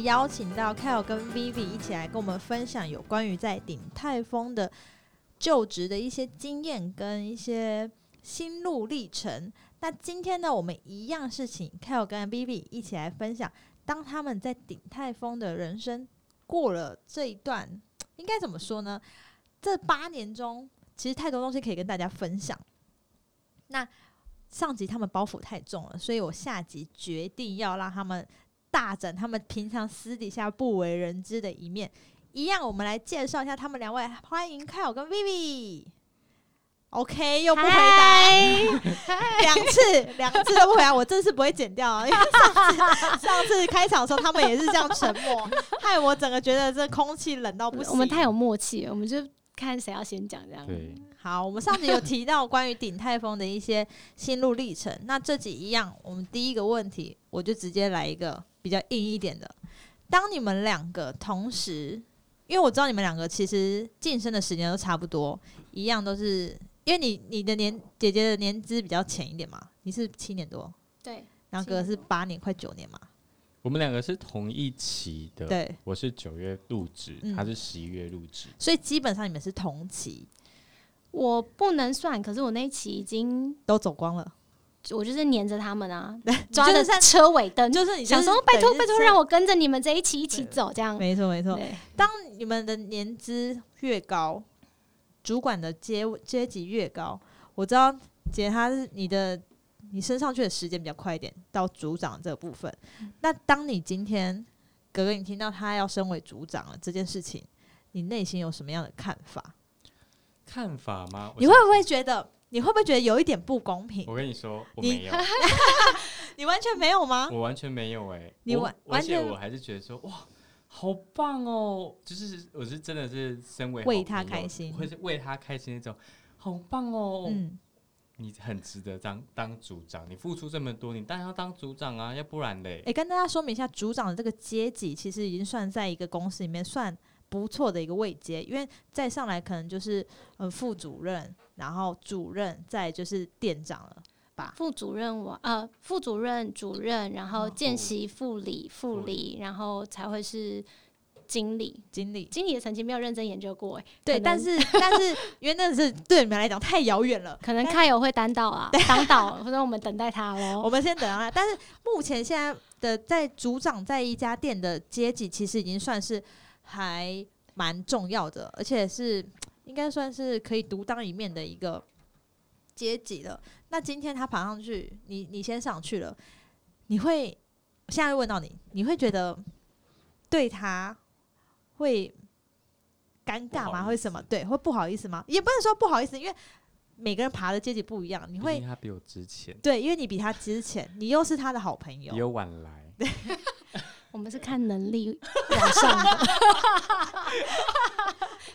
邀请到 k y l 跟 Vivi 一起来跟我们分享有关于在鼎泰丰的就职的一些经验跟一些心路历程。那今天呢，我们一样是请 k y l 跟 Vivi 一起来分享，当他们在鼎泰丰的人生过了这一段，应该怎么说呢？这八年中，其实太多东西可以跟大家分享。那上集他们包袱太重了，所以我下集决定要让他们大展他们平常私底下不为人知的一面。一样，我们来介绍一下他们两位，欢迎 Kyle 跟 Vivi。OK，又不回答，两次两次都不回答，我这次不会剪掉啊，因为上次上次开场的时候他们也是这样沉默，害我整个觉得这空气冷到不行。我们太有默契了，我们就看谁要先讲这样。对，好，我们上集有提到关于鼎泰丰的一些心路历程，那这集一样，我们第一个问题我就直接来一个比较硬一点的。当你们两个同时，因为我知道你们两个其实晋升的时间都差不多，一样都是。因为你你的年姐姐的年资比较浅一点嘛，你是七年多，对，然后哥哥是八年快九年嘛，我们两个是同一期的，对，我是九月入职，他是十一月入职，所以基本上你们是同期。我不能算，可是我那一期已经都走光了，我就是黏着他们啊，抓着车尾灯，就是你想说拜托拜托让我跟着你们这一起一起走，这样没错没错。当你们的年资越高。主管的阶阶级越高，我知道姐她是你的，你升上去的时间比较快一点，到组长这个部分。那当你今天哥哥你听到他要升为组长了这件事情，你内心有什么样的看法？看法吗？你会不会觉得？你会不会觉得有一点不公平？我跟你说，我没有，你完全没有吗？我完全没有哎，你完完全我还是觉得说哇。好棒哦！就是我是真的是身为为他开心，会是为他开心那种，好棒哦！嗯，你很值得当当组长，你付出这么多，你当然要当组长啊，要不然嘞。哎，跟大家说明一下，组长的这个阶级其实已经算在一个公司里面算不错的一个位阶，因为再上来可能就是呃副主任，然后主任，再就是店长了。副主任我呃，副主任、主任，然后见习副理、副理，然后才会是经理。经理，经理的成绩没有认真研究过哎。对，但是但是因为那是对你们来讲太遥远了，可能开友会担到啊，当到，或者我们等待他喽。我们先等他。但是目前现在的在组长在一家店的阶级，其实已经算是还蛮重要的，而且是应该算是可以独当一面的一个。阶级了，那今天他爬上去，你你先上去了，你会现在问到你，你会觉得对他会尴尬吗？会什么？对，会不好意思吗？也不能说不好意思，因为每个人爬的阶级不一样，你会他比我值钱，对，因为你比他值钱，你又是他的好朋友，有晚来，我们是看能力往上的，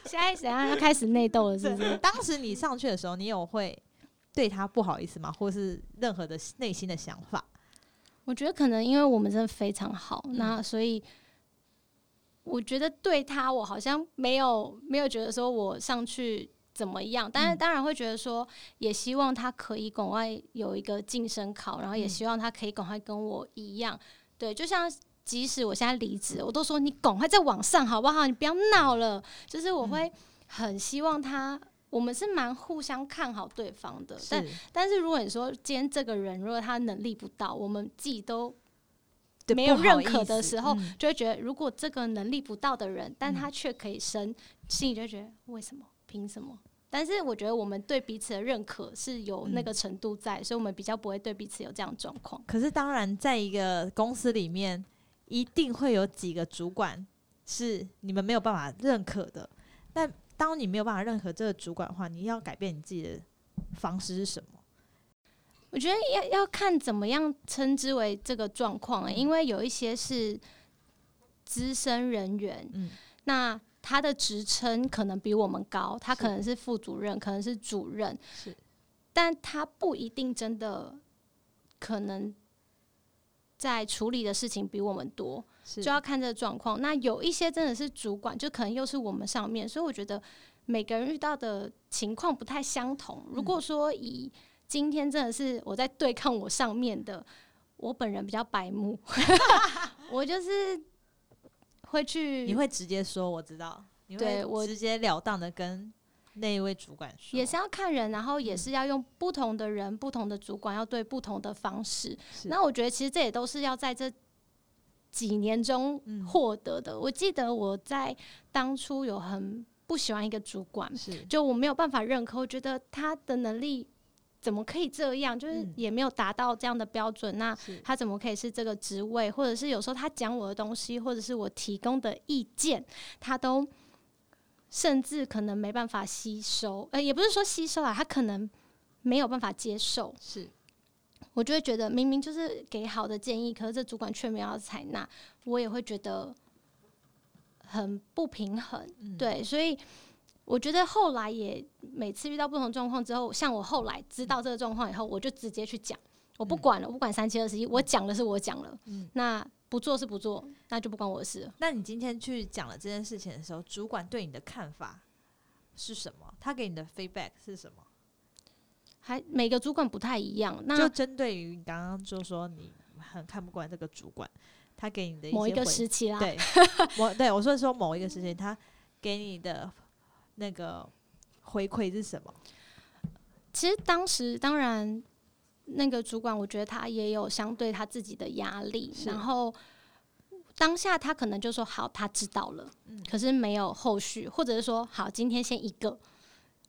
现在怎样要开始内斗了？是不是？当时你上去的时候，你有会？对他不好意思吗？或是任何的内心的想法？我觉得可能因为我们真的非常好，那所以我觉得对他，我好像没有没有觉得说我上去怎么样，但是当然会觉得说，也希望他可以赶快有一个晋升考，然后也希望他可以赶快跟我一样。对，就像即使我现在离职，我都说你赶快再往上好不好？你不要闹了。就是我会很希望他。我们是蛮互相看好对方的，但但是如果你说今天这个人如果他能力不到，我们自己都没有认可的时候，就会觉得如果这个能力不到的人，但他却可以升，心里就觉得为什么？凭什么？但是我觉得我们对彼此的认可是有那个程度在，所以我们比较不会对彼此有这样状况。可是当然，在一个公司里面，一定会有几个主管是你们没有办法认可的，那。当你没有办法认可这个主管的话，你要改变你自己的方式是什么？我觉得要要看怎么样称之为这个状况，因为有一些是资深人员，嗯，那他的职称可能比我们高，他可能是副主任，可能是主任，是，但他不一定真的可能在处理的事情比我们多。就要看这个状况。那有一些真的是主管，就可能又是我们上面，所以我觉得每个人遇到的情况不太相同。如果说以今天真的是我在对抗我上面的，我本人比较白目，我就是会去，你会直接说，我知道，对我直截了当的跟那一位主管说，也是要看人，然后也是要用不同的人、不同的主管要对不同的方式。那我觉得其实这也都是要在这几年中获得的。我记得我在当初有很不喜欢一个主管，就我没有办法认可，我觉得他的能力。怎么可以这样？就是也没有达到这样的标准，那他怎么可以是这个职位？或者是有时候他讲我的东西，或者是我提供的意见，他都甚至可能没办法吸收。呃，也不是说吸收啊，他可能没有办法接受。是，我就会觉得明明就是给好的建议，可是这主管却没有采纳，我也会觉得很不平衡。对，所以。我觉得后来也每次遇到不同状况之后，像我后来知道这个状况以后，我就直接去讲，我不管了，我不管三七二十一，我讲的是我讲了，那不做是不做，那就不关我的事。那你今天去讲了这件事情的时候，主管对你的看法是什么？他给你的 feedback 是什么？还每个主管不太一样，那就针对于你刚刚就说你很看不惯这个主管，他给你的某一个时期啦，对，我对我说说某一个时期，他给你的。那个回馈是什么？其实当时当然，那个主管我觉得他也有相对他自己的压力，然后当下他可能就说好，他知道了，可是没有后续，或者是说好，今天先一个，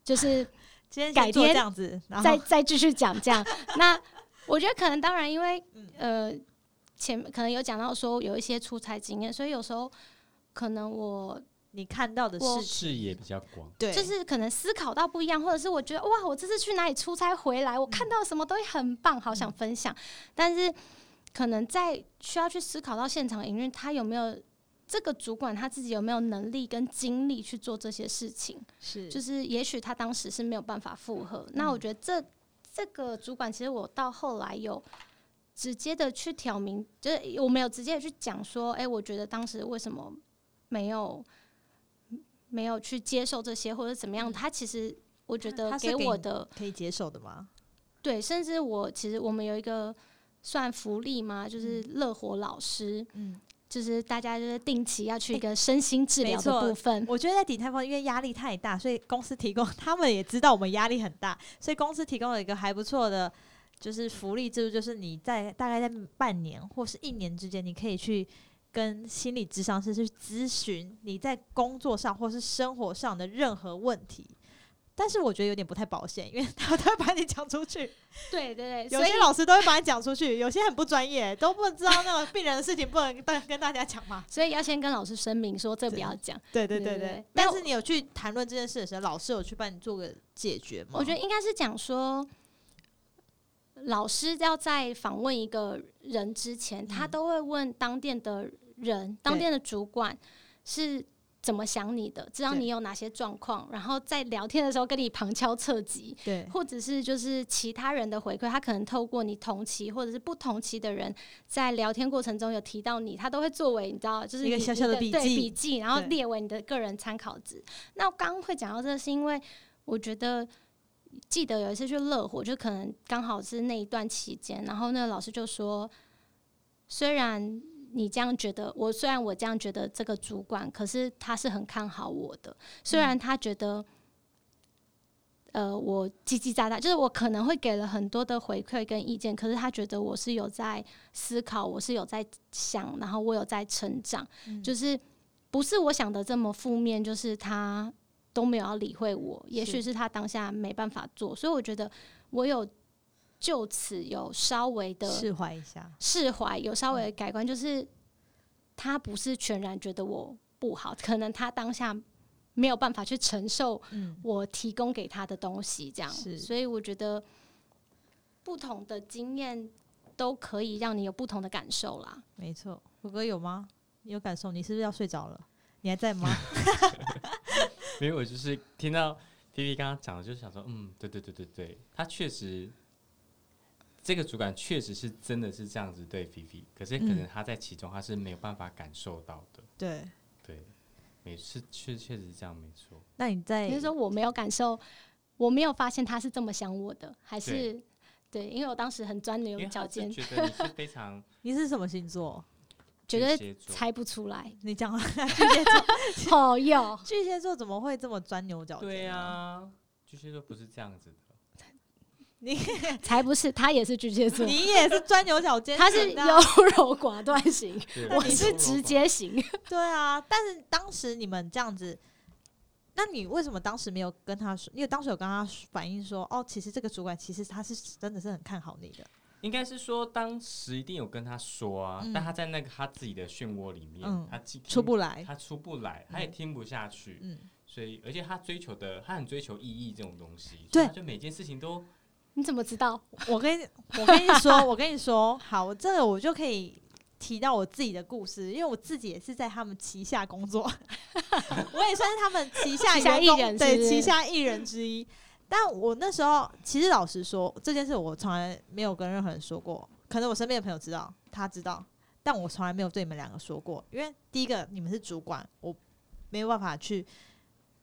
就是 今天改天这样子，再再继续讲这样。那我觉得可能当然，因为呃前可能有讲到说有一些出差经验，所以有时候可能我。你看到的是视野比较广，对，就是可能思考到不一样，或者是我觉得哇，我这次去哪里出差回来，我看到什么东西很棒，好想分享。但是可能在需要去思考到现场营运，他有没有这个主管他自己有没有能力跟精力去做这些事情？是，就是也许他当时是没有办法负荷。那我觉得这这个主管其实我到后来有直接的去挑明，就是我没有直接的去讲说，哎，我觉得当时为什么没有。没有去接受这些或者怎么样，他其实我觉得给我的可以接受的吗？对，甚至我其实我们有一个算福利吗？就是乐活老师，嗯，就是大家就是定期要去一个身心治疗的部分。我觉得在底泰方因为压力太大，所以公司提供 他们也知道我们压力很大，所以公司提供了一个还不错的就是福利制度，就是你在大概在半年或是一年之间，你可以去。跟心理智商师去咨询你在工作上或是生活上的任何问题，但是我觉得有点不太保险，因为 他都会把你讲出去。对对对，有些老师都会把你讲出去，有些很不专业，都不知道那个病人的事情不能大跟大家讲嘛。所以要先跟老师声明说这不要讲。对对对对。但是你有去谈论这件事的时候，老师有去帮你做个解决吗？我觉得应该是讲说。老师要在访问一个人之前，他都会问当店的人、当店的主管是怎么想你的，知道你有哪些状况，然后在聊天的时候跟你旁敲侧击，对，或者是就是其他人的回馈，他可能透过你同期或者是不同期的人在聊天过程中有提到你，他都会作为你知道，就是一个小小的笔记，笔记，然后列为你的个人参考值。那刚会讲到这，是因为我觉得。记得有一次去乐活，就可能刚好是那一段期间，然后那个老师就说：“虽然你这样觉得，我虽然我这样觉得这个主管，可是他是很看好我的。虽然他觉得，呃，我叽叽喳喳，就是我可能会给了很多的回馈跟意见，可是他觉得我是有在思考，我是有在想，然后我有在成长，就是不是我想的这么负面，就是他。”都没有要理会我，也许是他当下没办法做，所以我觉得我有就此有稍微的释怀一下，释怀有稍微的改观，就是他不是全然觉得我不好，可能他当下没有办法去承受我提供给他的东西，这样，所以我觉得不同的经验都可以让你有不同的感受啦。没错，虎哥有吗？你有感受？你是不是要睡着了？你还在吗？没有我就是听到 P P 刚刚讲的，就是想说，嗯，对对对对对，他确实，这个主管确实是真的是这样子对 P P，可是可能他在其中他是没有办法感受到的。对对，每次确确实是这样，没错。那你在就是说我没有感受，我没有发现他是这么想我的，还是对？因为我当时很钻牛角尖，觉得你是非常，你是什么星座？绝对巨蟹座猜不出来。你讲巨蟹座，哦哟，巨蟹座怎么会这么钻牛角尖？对啊，巨蟹座不是这样子的。你 才不是，他也是巨蟹座，你也是钻牛角尖他是优柔寡断型，对我是直接型。对啊，但是当时你们这样子，那你为什么当时没有跟他说？因为当时有跟他反映说，哦，其实这个主管其实他是真的是很看好你的。应该是说，当时一定有跟他说啊，嗯但他在那个他自己的漩涡里面，嗯他出不来他出不来，他也听不下去，嗯，所以而且他追求的，他很追求意义这种东西，对就每件事情都你怎么知道？我跟你我跟你说，我跟你说，好，这个我就可以提到我自己的故事，因为我自己也是在他们旗下工作，我也算是他们旗下艺人对旗下艺人之一。但我那时候其实老实说，这件事我从来没有跟任何人说过，可能我身边的朋友知道，他知道，但我从来没有对你们两个说过，因为第一个你们是主管，我没有办法去。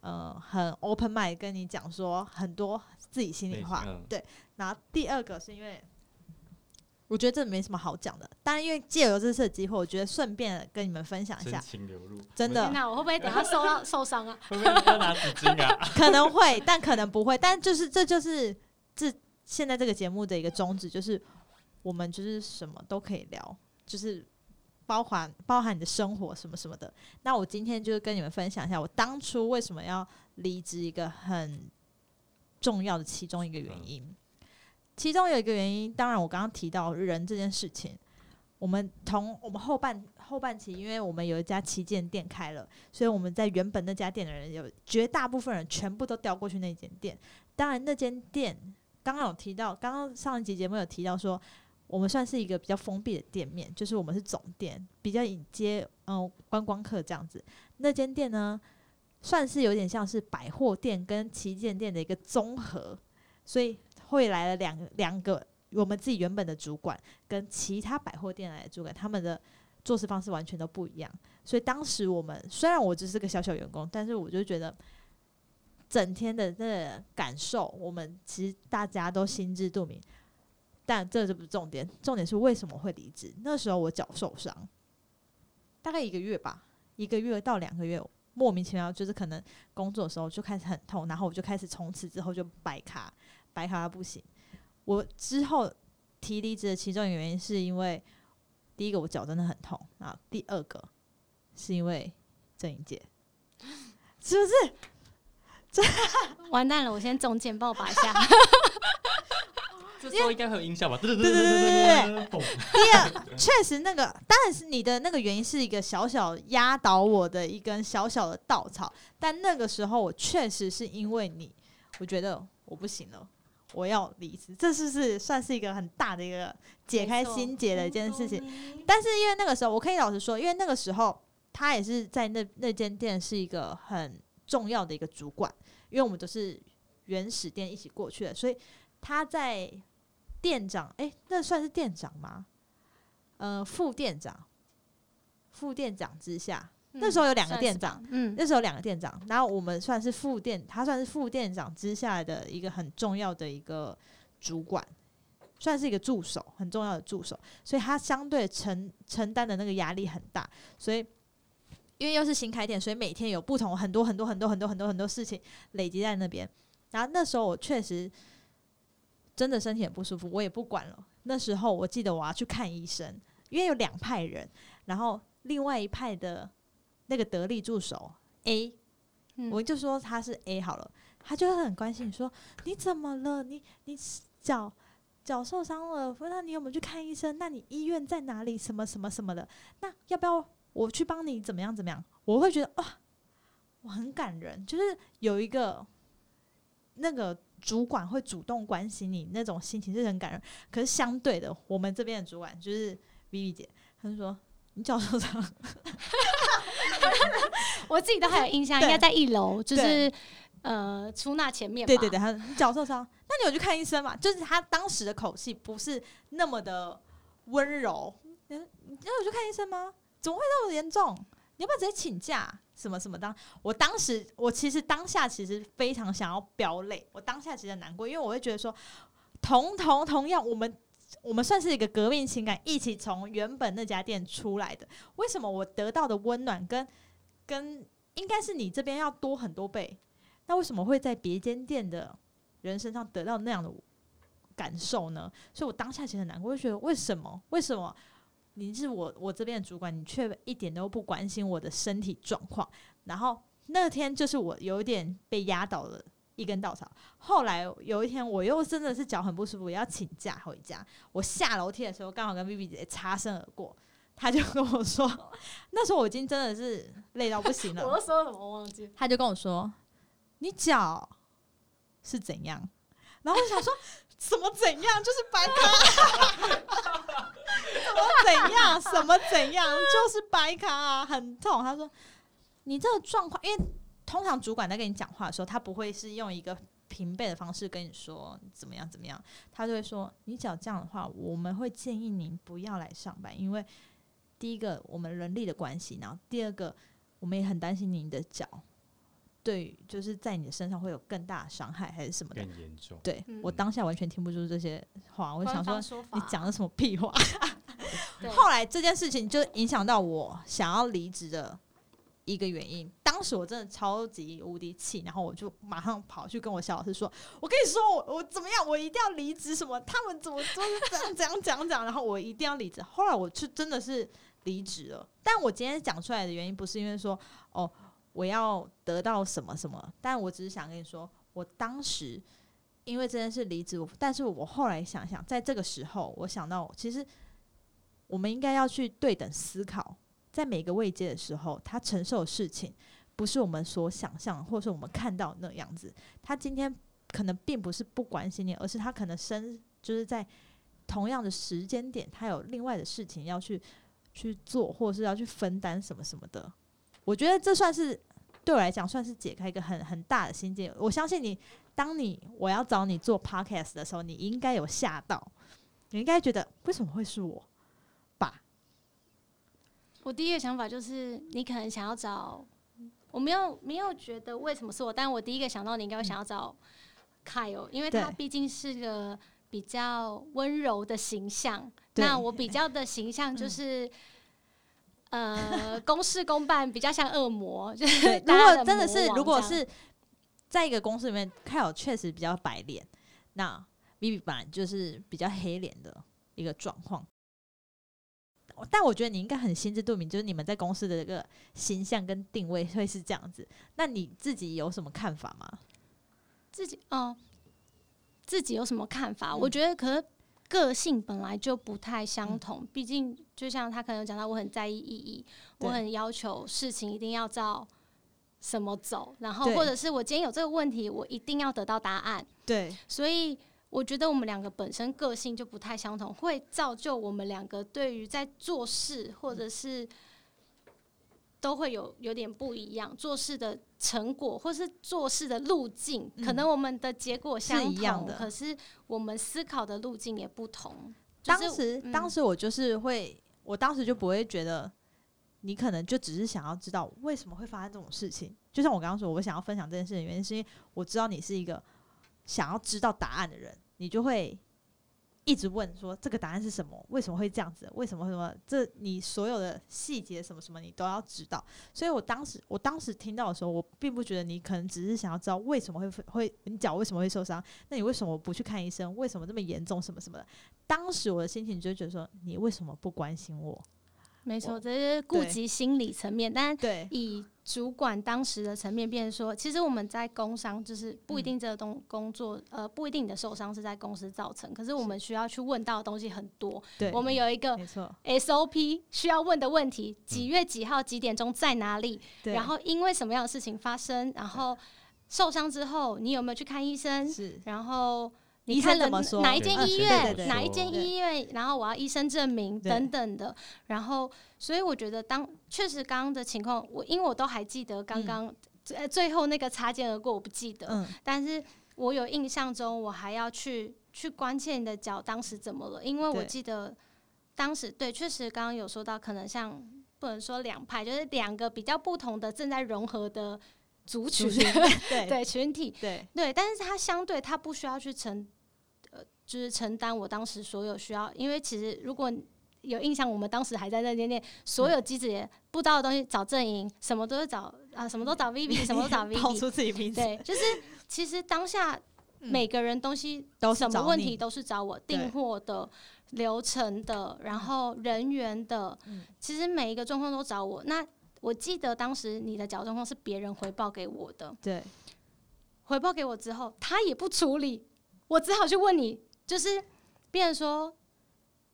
呃，很 open mind 跟你讲说很多自己心里话，嗯对。然后第二个是因为我觉得这没什么好讲的，但因为借由这次的机会，我觉得顺便跟你们分享一真下，情流露，真的那，我会不会等下受到 受伤啊？会不会要拿纸巾啊？可能会，但可能不会，但就是这就是这现在这个节目的一个宗旨，就是我们就是什么都可以聊，就是包含包含你的生活什么什么的。那我今天就是跟你们分享一下，我当初为什么要离职一个很重要的其中一个原因。其中有一个原因，当然我刚刚提到人这件事情，我们同我们后半后半期，因为我们有一家旗舰店开了，所以我们在原本那家店的人有绝大部分人全部都调过去那间店。当然，那间店刚刚有提到，刚刚上一集节目有提到说，我们算是一个比较封闭的店面，就是我们是总店，比较引接嗯、呃观光客这样子。那间店呢，算是有点像是百货店跟旗舰店的一个综合，所以会来了两两个我们自己原本的主管跟其他百货店来的主管，他们的做事方式完全都不一样。所以当时我们虽然我只是个小小员工，但是我就觉得整天的那感受，我们其实大家都心知肚明。但这就不是重点，重点是为什么会离职？那时候我脚受伤，大概一个月吧，一个月到两个月，莫名其妙就是可能工作的时候就开始很痛，然后我就开始从此之后就白卡，白卡到不行。我之后提离职的其中一个原因是因为第一个我脚真的很痛，然后第二个是因为郑颖姐，是不是？完蛋了，我先中箭，帮我拔一下。这时候应该会有音效吧？对对对对对对对，第二，确实那个当然是你的那个原因是一个小小压倒我的一根小小的稻草，但那个时候我确实是因为你，我觉得我不行了，我要离职，这是不是算是一个很大的一个解开心结的一件事情？但是因为那个时候，我可以老实说，因为那个时候他也是在那那间店是一个很重要的一个主管，因为我们都是原始店一起过去的，所以他在店长，诶，那算是店长吗？呃，副店长，副店长之下，那时候有两个店长，嗯，那时候有两个店长，然后我们算是副店，他算是副店长之下的一个很重要的一个主管，算是一个助手，很重要的助手，所以他相对承承担的那个压力很大，所以因为又是新开店，所以每天有不同很多很多很多很多很多很多事情累积在那边，然后那时候我确实真的身体很不舒服，我也不管了。那时候我记得我要去看医生，因为有两派人，然后另外一派的那个得力助手 A，、嗯我就说他是 A 好了，他就会很关心你说你怎么了？你你脚脚受伤了，那你有没有去看医生？那你医院在哪里？什么什么什么的？那要不要我去帮你怎么样怎么样？我会觉得哇，我很感人，就是有一个那个主管会主动关心你那种心情是很感人。可是相对的，我们这边的主管就是 Vivi 姐，她就说你脚受伤，我自己都还有印象，应该在一楼，就是呃出纳前面。对对对，他说你脚受伤，那你有去看医生嘛？就是他当时的口气不是那么的温柔。嗯，你有去看医生吗？怎么会那么严重？你要不要直接请假？什么什么当？我当时我其实当下其实非常想要飙泪，我当下其实难过，因为我会觉得说，同同同样我们我们算是一个革命情感，一起从原本那家店出来的。为什么我得到的温暖跟跟应该是你这边要多很多倍？那为什么会在别间店的人身上得到那样的感受呢？所以我当下其实很难过，就觉得为什么？为什么你是我我这边的主管，你却一点都不关心我的身体状况？然后那天就是我有点被压倒了。一根稻草。后来有一天，我又真的是脚很不舒服，要请假回家。我下楼梯的时候，刚好跟 Vivi 姐擦身而过，他就跟我说，那时候我已经真的是累到不行了。我说什么我忘记？他就跟我说：“你脚是怎样？”然后我想说：“什么怎样？就是白卡，什么怎样？什么怎样？就是白卡啊，很痛。”他说：“你这个状况，因为。”通常主管在跟你讲话的时候，他不会是用一个平辈的方式跟你说怎么样怎么样，他就会说：“你只要这样的话，我们会建议您不要来上班，因为第一个我们人力的关系，然后第二个我们也很担心您的脚，对，就是在你的身上会有更大的伤害还是什么的，更严重。对我当下完全听不出这些话，我想说你讲的什么屁话。后来这件事情就影响到我想要离职的。一个原因，当时我真的超级无敌气，然后我就马上跑去跟我小老师说：“我跟你说，我我怎么样，我一定要离职，什么他们怎么都是这样这样讲讲，然后我一定要离职。”后来我就真的是离职了。但我今天讲出来的原因，不是因为说哦我要得到什么什么，但我只是想跟你说，我当时因为这件事离职，但是我后来想想，在这个时候，我想到其实我们应该要去对等思考。在每个位阶的时候，他承受的事情不是我们所想象，或者是我们看到那样子。他今天可能并不是不关心你，而是他可能生就是在同样的时间点，他有另外的事情要去去做，或是要去分担什么什么的。我觉得这算是对我来讲，算是解开一个很很大的心结。我相信你，当你我要找你做 podcast 的时候，你应该有吓到，你应该觉得为什么会是我吧？我第一个想法就是，你可能想要找，我没有没有觉得为什么是我，但我第一个想到你应该会想要找凯哦，因为他毕竟是个比较温柔的形象。那我比较的形象就是，呃，公事公办，比较像恶魔。就是如果真的是，如果是在一个公司里面，凯尔确实比较白脸，那 Vivi 本来就是比较黑脸的一个状况。但我觉得你应该很心知肚明，就是你们在公司的这个形象跟定位会是这样子。那你自己有什么看法吗？自己哦，自己有什么看法？我觉得可能个性本来就不太相同。毕竟就像他可能讲到，我很在意意义，我很要求事情一定要照什么走，然后或者是我今天有这个问题，我一定要得到答案。对，所以。我觉得我们两个本身个性就不太相同，会造就我们两个对于在做事或者是都会有有点不一样，做事的成果或是做事的路径，可能我们的结果相同，可是我们思考的路径也不同。当时，当时我就是会，我当时就不会觉得你可能就只是想要知道为什么会发生这种事情。就像我刚刚说，我想要分享这件事的原因，是因为我知道你是一个。想要知道答案的人，你就会一直问说这个答案是什么？为什么会这样子？为什么什么？这你所有的细节什么什么你都要知道。所以我当时我当时听到的时候，我并不觉得你可能只是想要知道为什么会会你脚为什么会受伤？那你为什么不去看医生？为什么这么严重？什么什么的？当时我的心情就觉得说，你为什么不关心我？没错，这是顾及心理层面，但对以主管当时的层面，变成说，其实我们在工伤，就是不一定这个东工作，呃，不一定你的受伤是在公司造成，可是我们需要去问到的东西很多。对，我们有一个 SOP 需要问的问题，几月几号几点钟在哪里？然后因为什么样的事情发生？然后受伤之后你有没有去看医生？是，然后。你看了哪一间医院？哪一间医院？然后我要医生证明等等的。然后，所以我觉得，当确实刚刚的情况，我因为我都还记得刚刚最最后那个擦肩而过，我不记得。嗯。但是我有印象中，我还要去去关切你的脚当时怎么了？因为我记得当时对，确实刚刚有说到，可能像不能说两派，就是两个比较不同的正在融合的族群，对对群体，对对。但是它相对，它不需要去成。就是承担我当时所有需要，因为其实如果有印象，我们当时还在那间店，所有机子也不知道的东西找阵营，什么都是找啊，什么都找 Vivi，什么都找 Vivi，出自己名字，对，就是其实当下嗯。每个人东西都什么问题都是找我订货的、流程的，然后人员的，嗯。其实每一个状况都找我。那我记得当时你的脚状况是别人回报给我的，对。回报给我之后，他也不处理，我只好去问你，就是别人说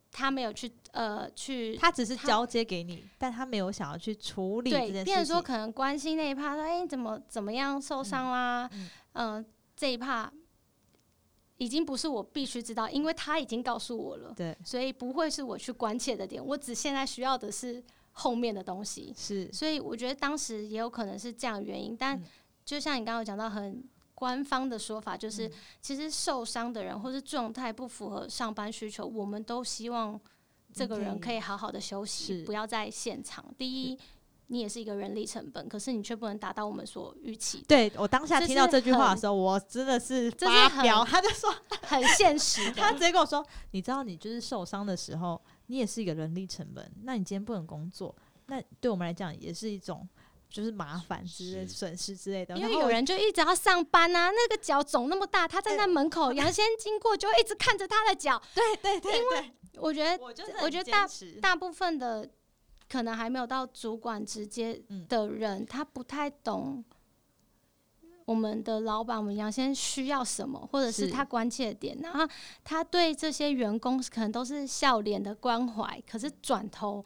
他没有去呃去他只是交接给你，但他没有想要去处理这对，件变成事情。说可能关心那一趴，说哎、你怎么怎么样受伤啦，嗯。嗯、这一趴已经不是我必须知道，因为他已经告诉我了，对，所以不会是我去关切的点，我只现在需要的是后面的东西，是。所以我觉得当时也有可能是这样的原因，但嗯。就像你刚刚有讲到很。官方的说法就是，嗯其实受伤的人或是状态不符合上班需求，我们都希望这个人可以好好的休息，不要在现场。第一，你也是一个人力成本，可是你却不能达到我们所预期的，对我当下听到这句话的时候，我真的是发飙。很他就说，很现实他。直接跟我说，你知道你就是受伤的时候，你也是一个人力成本，那你今天不能工作，那对我们来讲也是一种就是麻烦之类、损失之类的。因为有人就一直要上班啊，那个脚肿那么大，他站在门口，杨先经过就一直看着他的脚。对对对因为，我觉得我我觉得大大部分的可能还没有到主管直接嗯的人，他不太懂我们的老板，我们杨先需要什么，或者是是他关切的点。然后他对这些员工可能都是笑脸的关怀，可是转头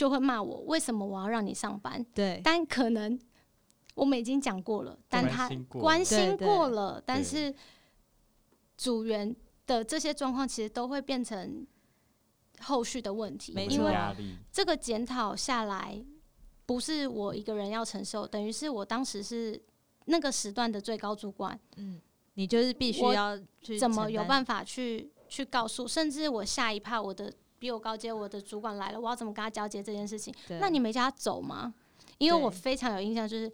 就会骂我，为什么我要让你上班？对。但可能我们已经讲过了，但他关心过了。但是组员的这些状况其实都会变成后续的问题没，因为错。压力，这个检讨下来不是我一个人要承受，等于是我当时是那个时段的最高主管，嗯，你就是必须要去怎么有办法去去告诉，甚至我下一趴我的比我高阶我的主管来了，我要怎么跟他交接这件事情？那你没叫他走吗？因为我非常有印象，就是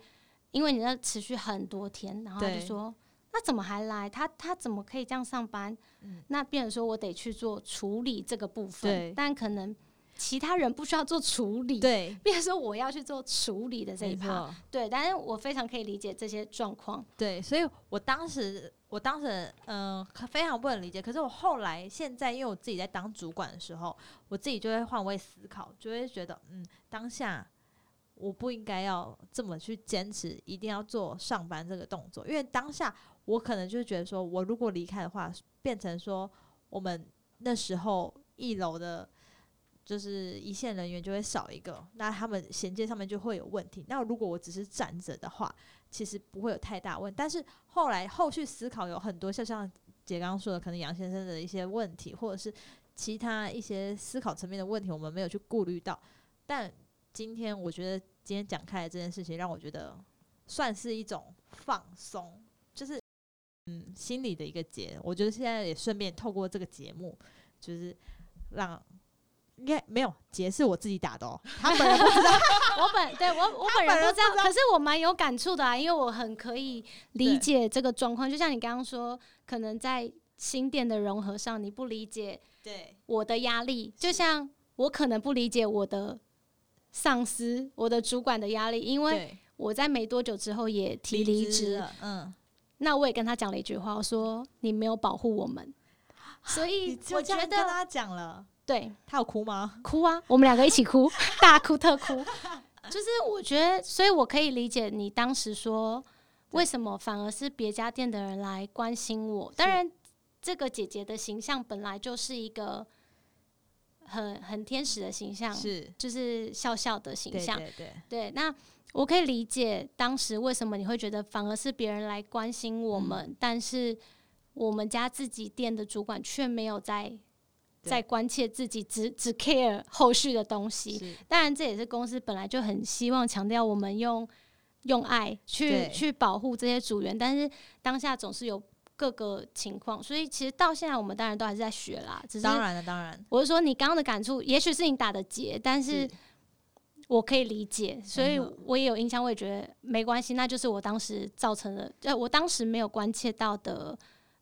因为你那持续很多天，然后他就说。那怎么还来？他他怎么可以这样上班？嗯那变成说我得去做处理这个部分，但可能其他人不需要做处理，对变成说我要去做处理的这一没趴。对，但是我非常可以理解这些状况。对，所以我当时我当时嗯、呃非常不能理解，可是我后来现在因为我自己在当主管的时候，我自己就会换位思考，就会觉得嗯当下。我不应该要这么去坚持，一定要做上班这个动作，因为当下我可能就觉得说，我如果离开的话，变成说我们那时候一楼的，就是一线人员就会少一个，那他们衔接上面就会有问题。那如果我只是站着的话，其实不会有太大问题。但是后来后续思考有很多，就像姐刚刚说的，可能杨先生的一些问题，或者是其他一些思考层面的问题，我们没有去顾虑到。但今天我觉得今天讲开的这件事情，让我觉得算是一种放松，就是嗯心里的一个结。我觉得现在也顺便透过这个节目，就是让。应该没有结是我自己打的哦，他本人不知道。我本对我我本人不知道，可是我蛮有感触的啊，因为我很可以理解这个状况。就像你刚刚说，可能在新店的融合上，你不理解对。我的压力，就像我可能不理解我的上司、我的主管的压力，因为，我在没多久之后也提离职，了，嗯，那我也跟他讲了一句话，我说你没有保护我们，所以我觉得跟他讲了，对他有哭吗？哭啊，我们两个一起哭，大哭特哭。就是我觉得，所以我可以理解你当时说为什么反而是别家店的人来关心我。当然，这个姐姐的形象本来就是一个很很天使的形象，是就是笑笑的形象。对对，对，那我可以理解当时为什么你会觉得反而是别人来关心我们，但是我们家自己店的主管却没有在对在关切自己，只只 care 后续的东西。当然，这也是公司本来就很希望强调我们用用爱去去保护这些组员，但是当下总是有各个情况，所以其实到现在我们当然都还是在学啦。只是当然了，当然我是说，你刚刚的感触，也许是你打的结，但是是我可以理解，所以嗯我也有印象，我也觉得没关系，那就是我当时造成的，呃，我当时没有关切到的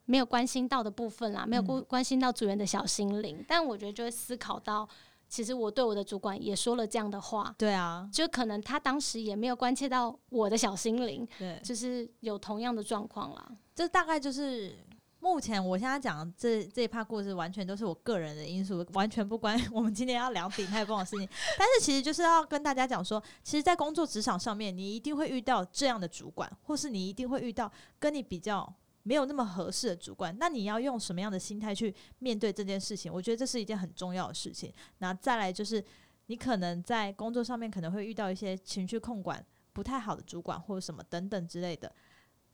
没有关心到的部分啦，没有嗯关关心到组员的小心灵。但我觉得就会思考到，其实我对我的主管也说了这样的话，对啊，就可能他当时也没有关切到我的小心灵，对，就是有同样的状况啦。这大概就是目前我现在讲这这一趴故事，完全都是我个人的因素，完全不关我们今天要聊鼎泰丰的事情。但是其实就是要跟大家讲说，其实，在工作职场上面，你一定会遇到这样的主管，或是你一定会遇到跟你比较。没有那么合适的主管，那你要用什么样的心态去面对这件事情？我觉得这是一件很重要的事情。那再来就是，你可能在工作上面可能会遇到一些情绪控管不太好的主管，或者什么等等之类的。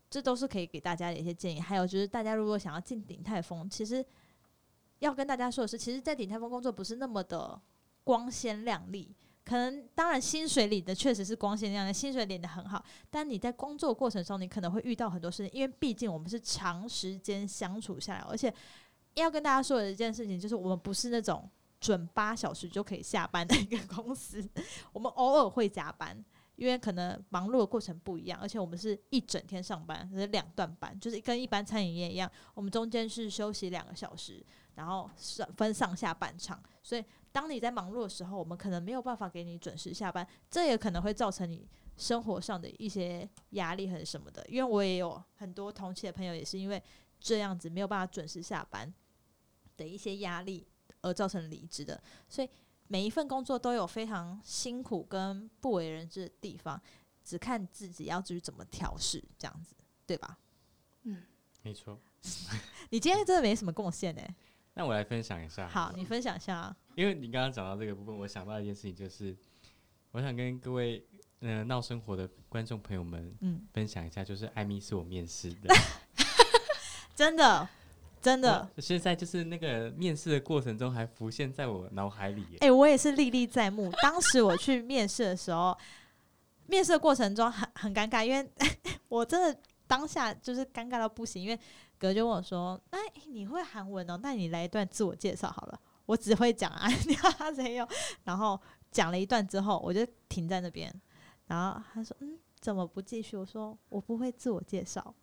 这都是可以给大家的一些建议。还有就是，大家如果想要进鼎泰丰，其实要跟大家说的是，其实，在鼎泰丰工作不是那么的光鲜亮丽。可能当然薪水领的确实是光鲜亮丽，薪水领的很好，但你在工作过程中，你可能会遇到很多事情，因为毕竟我们是长时间相处下来，而且要跟大家说的一件事情就是，我们不是那种准八小时就可以下班的一个公司，我们偶尔会加班，因为可能忙碌的过程不一样，而且我们是一整天上班，是两段班，就是跟一般餐饮业一样，我们中间是休息两个小时，然后上分上下半场，所以当你在忙碌的时候，我们可能没有办法给你准时下班，这也可能会造成你生活上的一些压力和什么的。因为我也有很多同期的朋友，也是因为这样子没有办法准时下班的一些压力而造成离职的，所以。每一份工作都有非常辛苦跟不为人知的地方，只看自己要至于怎么调试，这样子，对吧？嗯没错。你今天真的没什么贡献哎。那我来分享一下。好，你分享一下啊。因为你刚刚讲到这个部分，我想到一件事情，就是我想跟各位嗯闹生活的观众朋友们嗯，分享一下，就是艾米是我面试的，真的，真的，现在就是那个面试的过程中还浮现在我脑海里耶。哎、我也是历历在目。当时我去面试的时候，面试的过程中很很尴尬，因为 我真的当下就是尴尬到不行。因为哥就问我说：“哎、你会韩文哦？那你来一段自我介绍好了。”我只会讲啊，你哈谁有？然后讲了一段之后，我就停在那边。然后他说：“嗯，怎么不继续？”我说：“我不会自我介绍。”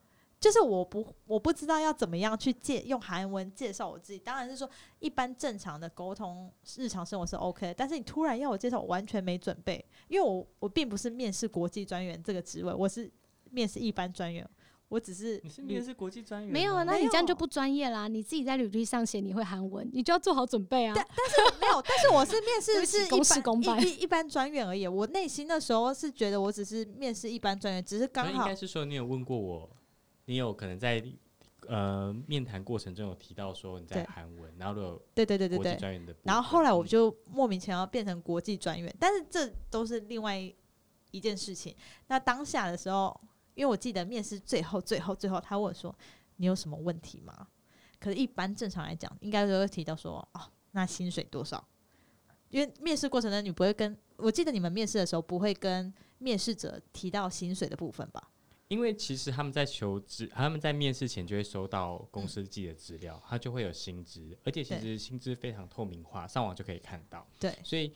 就是我不我不知道要怎么样去介用韩文介绍我自己，当然是说一般正常的沟通日常生活是 OK，但是你突然要我介绍，我完全没准备，因为我我并不是面试国际专员这个职位，我是面试一般专员，我只是你是面试国际专员？没有啊，那你这样就不专业啦。你自己在履历上写你会韩文，你就要做好准备啊。但但是没有，但是我是面试不是一公事公办般一一一般专员而已，我内心那时候是觉得我只是面试一般专员，只是刚好应该是说你有问过我，你有可能在呃面谈过程中有提到说你在韩文，然后都有对对对对国际对，专员的，然后后来我嗯就莫名其妙变成国际专员，但是这都是另外一件事情。那当下的时候，因为我记得面试最后最后最后，他问我说：“你有什么问题吗？”可是，一般正常来讲，应该都会提到说：“哦，那薪水多少？”因为面试过程中，你不会跟我记得你们面试的时候不会跟面试者提到薪水的部分吧？因为其实他们在求职，他们在面试前就会收到公嗯司寄的资料，他就会有薪资，而且其实薪资非常透明化，上网就可以看到。对，所以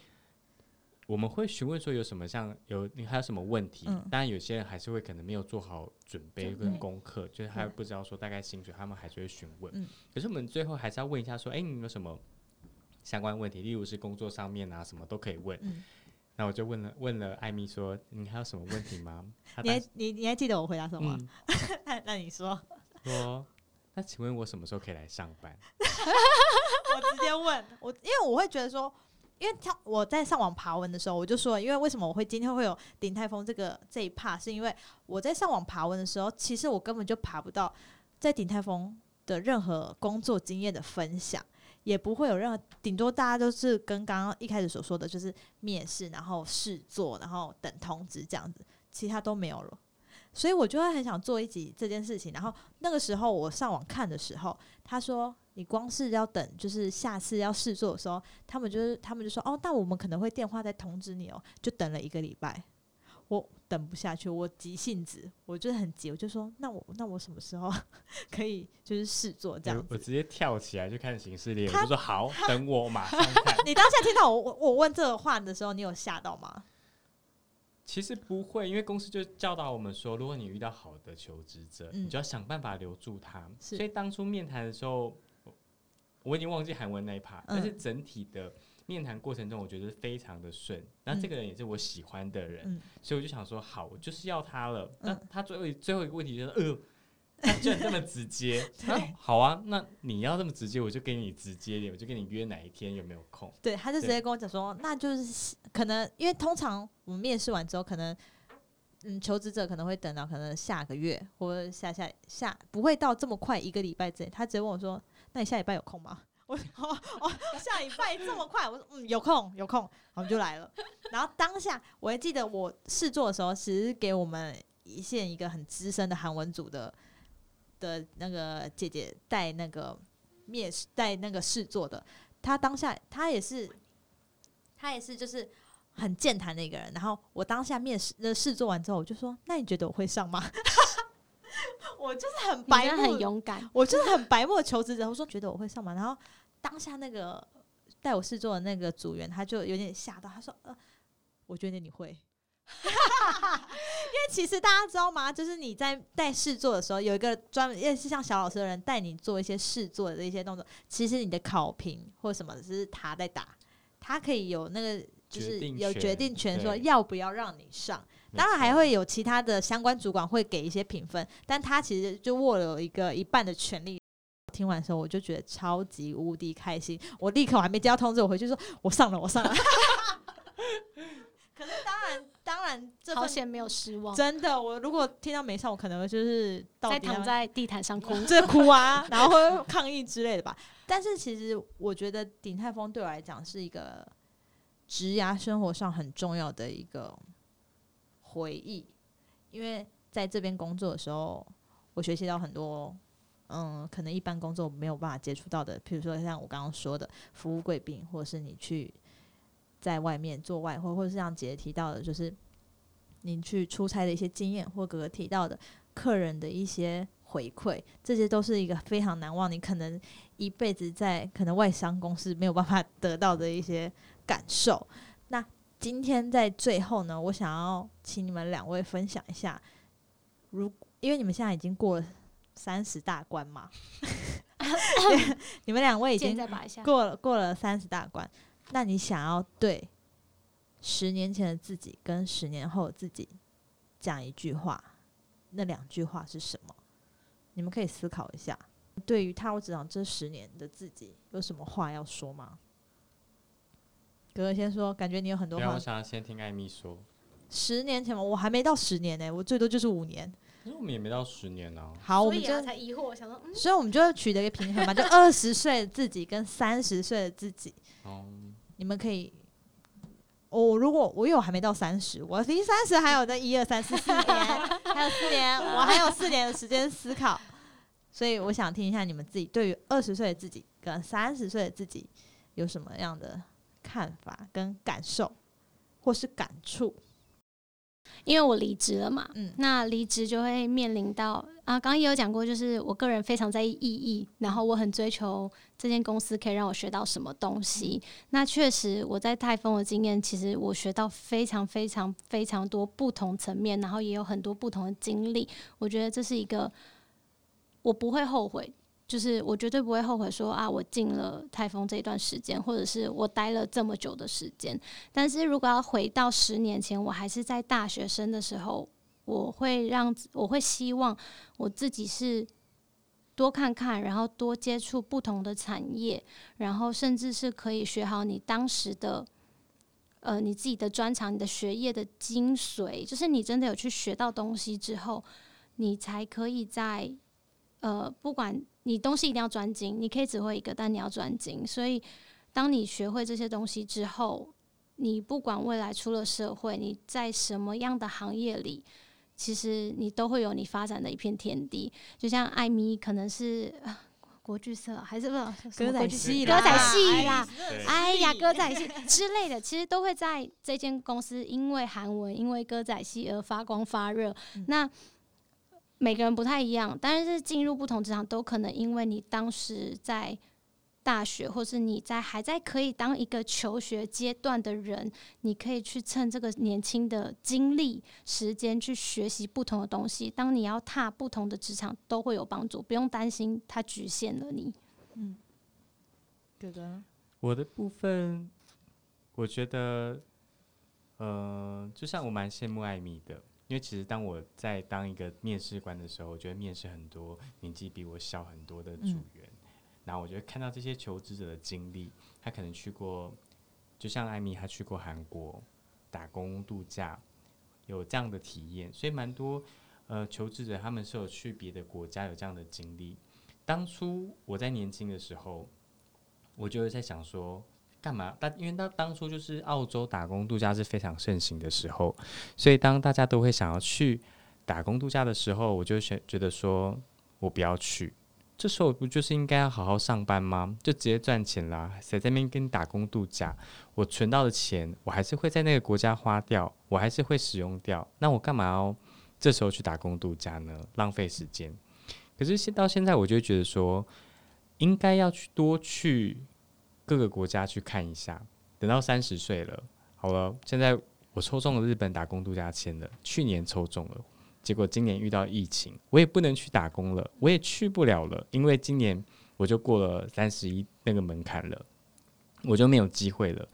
我们会询问说有什么像有你还有什么问题？嗯当然有些人还是会可能没有做好准备跟功课，就是他对不知道说大概薪水，他们还是会询问。嗯可是我们最后还是要问一下说，哎、你有什么相关问题？例如是工作上面啊，什么都可以问。嗯，那我就问了问了艾米说，你还有什么问题吗？你当还你你还记得我回答什么那 那你说，说，那请问我什么时候可以来上班？我直接问我，因为我会觉得说，因为他我在上网爬文的时候，我就说，因为为什么我会今天会有鼎泰丰这个这一趴是因为我在上网爬文的时候，其实我根本就爬不到在鼎泰丰的任何工作经验的分享。也不会有任何，顶多大家都是跟刚刚一开始所说的，就是面试，然后试做，然后等通知这样子，其他都没有了。所以我就会很想做一集这件事情。然后那个时候我上网看的时候，他说你光是要等，就是下次要试做的时候，他们就是他们就说哦，那我们可能会电话再通知你哦。就等了一个礼拜，我等不下去，我急性子，我就是很急，我就说那我那我什么时候 可以就是试做这样子？我我直接跳起来去看行事列，我就说好，等我马上 看。你当下听到我我我问这个话的时候，你有吓到吗？其实不会，因为公司就教导我们说，如果你遇到好的求职者，嗯你就要想办法留住他。是所以当初面谈的时候，我我已经忘记韩文那一 part，、但是嗯整体的面谈过程中，我觉得非常的顺。那这个人也是我喜欢的人，嗯所以我就想说，好，我就是要他了。那嗯他最后最后一个问题就是，呃 居然这么直接，啊好啊，那你要这么直接，我就给你直接一点，我就跟你约哪一天有没有空。对，他就直接跟我讲说，那就是可能因为通常我们面试完之后，可能嗯求职者可能会等到可能下个月或者下下下不会到这么快一个礼拜之内。他直接问我说，那你下礼拜有空吗？我哦哦，下礼拜这么快？我说嗯有空有空，我们就来了。然后当下我还记得我试做的时候，其实给我们一线一个很资深的韩文组的的那个姐姐带那个面试带那个试做的，她当下她也是，她也是就是很健谈的一个人。然后我当下面试的试做完之后，我就说：“那你觉得我会上吗？” 我就是很白目，很勇敢，我就是很白目的求职者。我说：“觉得我会上吗？”然后当下那个带我试做的那个组员，他就有点吓到，他说：“呃，我觉得你会。”因为其实大家知道吗？就是你在带试做的时候，有一个专门，也是像小老师的人带你做一些试做的一些动作。其实你的考评或什么，只是他在打，他可以有那个就是有决定权，说要不要让你上。没当然还会有其他的相关主管会给一些评分，但他其实就握有一个一半的权利。听完的时候，我就觉得超级无敌开心。我立刻我还没接到通知，我回去说我上了，我上了。可是当然，当然这份好险没有失望，真的，我如果听到没上，我可能就是到再底要躺在地毯上哭。这哭啊，然后会 抗议之类的吧。但是其实我觉得鼎泰丰对我来讲是一个职涯生活上很重要的一个回忆，因为在这边工作的时候，我学习到很多。嗯，可能一般工作没有办法接触到的，比如说像我刚刚说的服务贵宾，或者是你去在外面做外汇，或者是像姐姐提到的，就是你去出差的一些经验，或哥哥提到的客人的一些回馈，这些都是一个非常难忘，你可能一辈子在可能外商公司没有办法得到的一些感受。那今天在最后呢，我想要请你们两位分享一下，如因为你们现在已经过了三十大关嘛，你们两位已经过了过了三十大关，那你想要对十年前的自己跟十年后的自己讲一句话，那两句话是什么？你们可以思考一下。对于踏入职场这十年的自己，有什么话要说吗？哥哥先说，感觉你有很多话我。想要先听艾米说，十年前嘛，我还没到十年呢、我最多就是五年。可是我们也没到十年啊。好，我们就才疑惑，想说，嗯，所以我们就取得一个平衡嘛，就 二十岁的自己跟三十岁的自己，哦，你们可以。我、如果我有还没到三十，我离三十还有那一二三四四年，还有四年，我还有四年的时间思考，所以我想听一下你们自己对于二十岁的自己跟三十岁的自己有什么样的看法跟感受，或是感触。因为我离职了嘛，嗯那离职就会面临到啊，刚刚也有讲过，就是我个人非常在意意义，然后我很追求这间公司可以让我学到什么东西。那确实我在泰丰的经验，其实我学到非常非常非常多不同层面，然后也有很多不同的经历。我觉得这是一个我不会后悔。就是我绝对不会后悔说啊，我进了泰丰这一段时间，或者是我待了这么久的时间。但是如果要回到十年前，我还是在大学生的时候，我会让我会希望我自己是多看看，然后多接触不同的产业，然后甚至是可以学好你当时的。呃，你自己的专长，你的学业的精髓，就是你真的有去学到东西之后，你才可以在呃，不管你东西一定要专精，你可以只会一个，但你要专精。所以，当你学会这些东西之后，你不管未来出了社会，你在什么样的行业里，其实你都会有你发展的一片天地。就像艾米可能是呃国剧社还是什么歌仔国剧戏歌仔戏啦，哎呀，歌仔戏之类的，其实都会在这间公司因为韩文、因为歌仔戏而发光发热。嗯那每个人不太一样，但是进入不同职场都可能因为你当时在大学，或是你在还在可以当一个求学阶段的人，你可以去趁这个年轻的精力时间去学习不同的东西。当你要踏不同的职场，都会有帮助，不用担心它局限了你。嗯，哥哥，我的部分，我觉得，呃，就像我蛮羡慕艾米的，因为其实当我在当一个面试官的时候，我觉得面试很多年纪比我小很多的组员。然后我觉得看到这些求职者的经历，他可能去过，就像艾米，他去过韩国打工度假，有这样的体验，所以蛮多呃求职者他们是有去别的国家有这样的经历。当初我在年轻的时候，我就在想说，干嘛？但因为当当初就是澳洲打工度假是非常盛行的时候，所以当大家都会想要去打工度假的时候，我就选觉得说我不要去。这时候不就是应该要好好上班吗？就直接赚钱啦，谁在那边跟你打工度假？我存到的钱，我还是会在那个国家花掉，我还是会使用掉。那我干嘛要这时候去打工度假呢？浪费时间。可是现到现在，我就觉得说，应该要去多去各个国家去看一下。等到三十岁了，好了，现在我抽中了日本打工度假签了，去年抽中了。结果今年遇到疫情，我也不能去打工了，我也去不了了，因为今年我就过了三十一那个门槛了，我就没有机会了。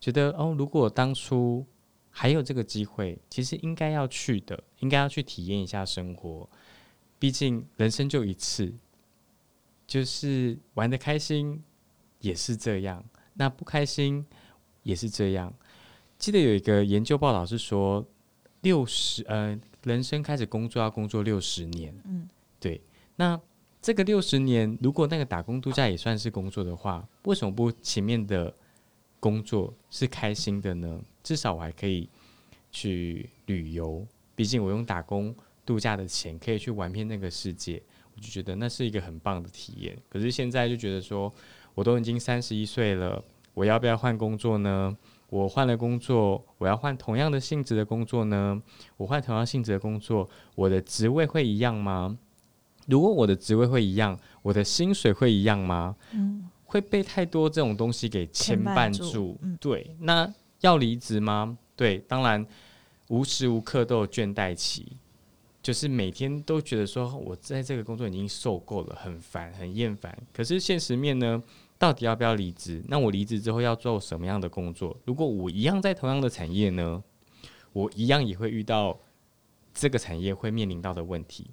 觉得哦，如果当初还有这个机会，其实应该要去的，应该要去体验一下生活。毕竟人生就一次，就是玩的开心也是这样，那不开心也是这样。记得有一个研究报道是说，六十呃。人生开始工作要工作六十年，嗯，对。那这个六十年，如果那个打工度假也算是工作的话，为什么不前面的工作是开心的呢？至少我还可以去旅游，毕竟我用打工度假的钱可以去玩遍那个世界，我就觉得那是一个很棒的体验。可是现在就觉得说，我都已经三十一岁了，我要不要换工作呢？我换了工作，我要换同样的性质的工作呢？我换同样性质的工作，我的职位会一样吗？如果我的职位会一样，我的薪水会一样吗？嗯，会被太多这种东西给牵绊住。对，那要离职吗？对，当然无时无刻都有倦怠期，就是每天都觉得说我在这个工作已经受够了，很烦，很厌烦。可是现实面呢？到底要不要离职？那我离职之后要做什么样的工作？如果我一样在同样的产业呢？我一样也会遇到这个产业会面临到的问题。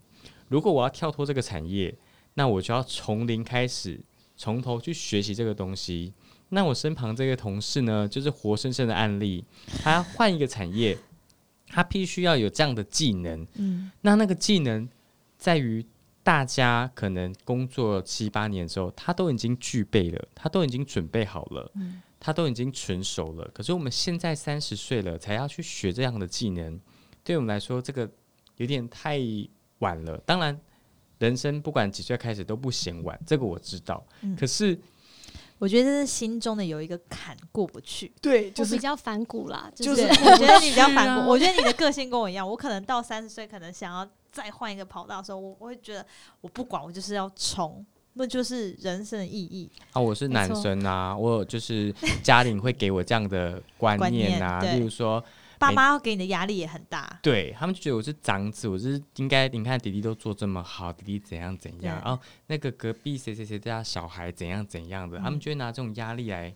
如果我要跳脱这个产业，那我就要从零开始，从头去学习这个东西。那我身旁这个同事呢，就是活生生的案例。他换一个产业，他必须要有这样的技能。嗯，那那个技能在于。大家可能工作七八年之后，他都已经具备了，他都已经准备好了，他都已经成熟了。可是我们现在三十岁了，才要去学这样的技能，对我们来说，这个有点太晚了。当然，人生不管几岁开始都不嫌晚，这个我知道。可是，我觉得这是心中的有一个坎过不去。对，就是比较反骨啦。就是 我觉得你比较反骨，我觉得你的个性跟我一样，我可能到三十岁，可能想要。再换一个跑道的时候，我我会觉得我不管，我就是要冲，那就是人生的意义啊！我是男生啊，我就是家里会给我这样的观念啊，例如说爸妈要给你的压力也很大，对他们就觉得我是长子，我是应该你看弟弟都做这么好，弟弟怎样怎样，然后那个隔壁谁谁谁家小孩怎样怎样的，他们就会拿这种压力来。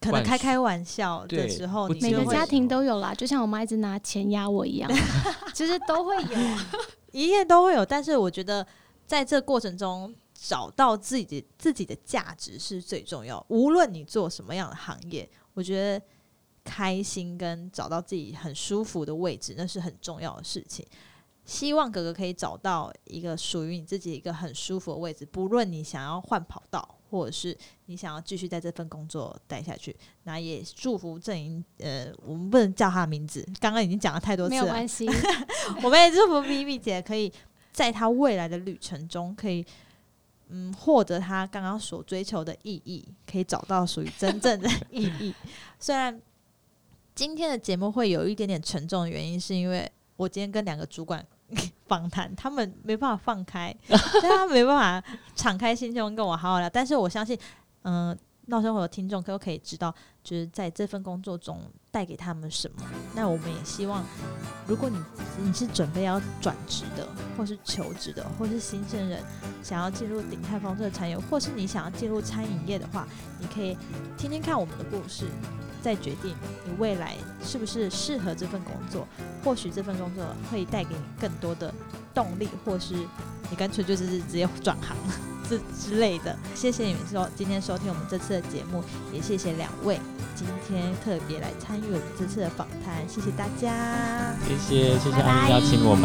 可能开开玩笑的时候，每个家庭都有啦，就像我妈一直拿钱压我一样，其实都会有，一切都会有。但是我觉得，在这过程中找到自己自己的价值是最重要。无论你做什么样的行业，我觉得开心跟找到自己很舒服的位置，那是很重要的事情。希望哥哥可以找到一个属于你自己一个很舒服的位置，不论你想要换跑道。或者是你想要继续在这份工作待下去，那也祝福郑莹。呃，我们不能叫她名字，刚刚已经讲了太多次了，没有关系。我们也祝福咪咪姐可以在她未来的旅程中，可以嗯获得她刚刚所追求的意义，可以找到属于真正的意义。虽然今天的节目会有一点点沉重的原因，是因为我今天跟两个主管。访谈，他们没办法放开，他没办法敞开心胸跟我好好聊。但是我相信，嗯、闹生活的听众都可以知道，就是在这份工作中带给他们什么。那我们也希望，如果你你是准备要转职的，或是求职的，或是新生人想要进入鼎泰丰这个产业，或是你想要进入餐饮业的话，你可以听听看我们的故事，再决定你未来是不是适合这份工作。或许这份工作会带给你更多的动力，或是你干脆就是直接转行之之类的。谢谢你们收今天收听我们这次的节目，也谢谢两位今天特别来参与我们这次的访谈。谢谢大家，谢谢谢谢安妮邀请我们。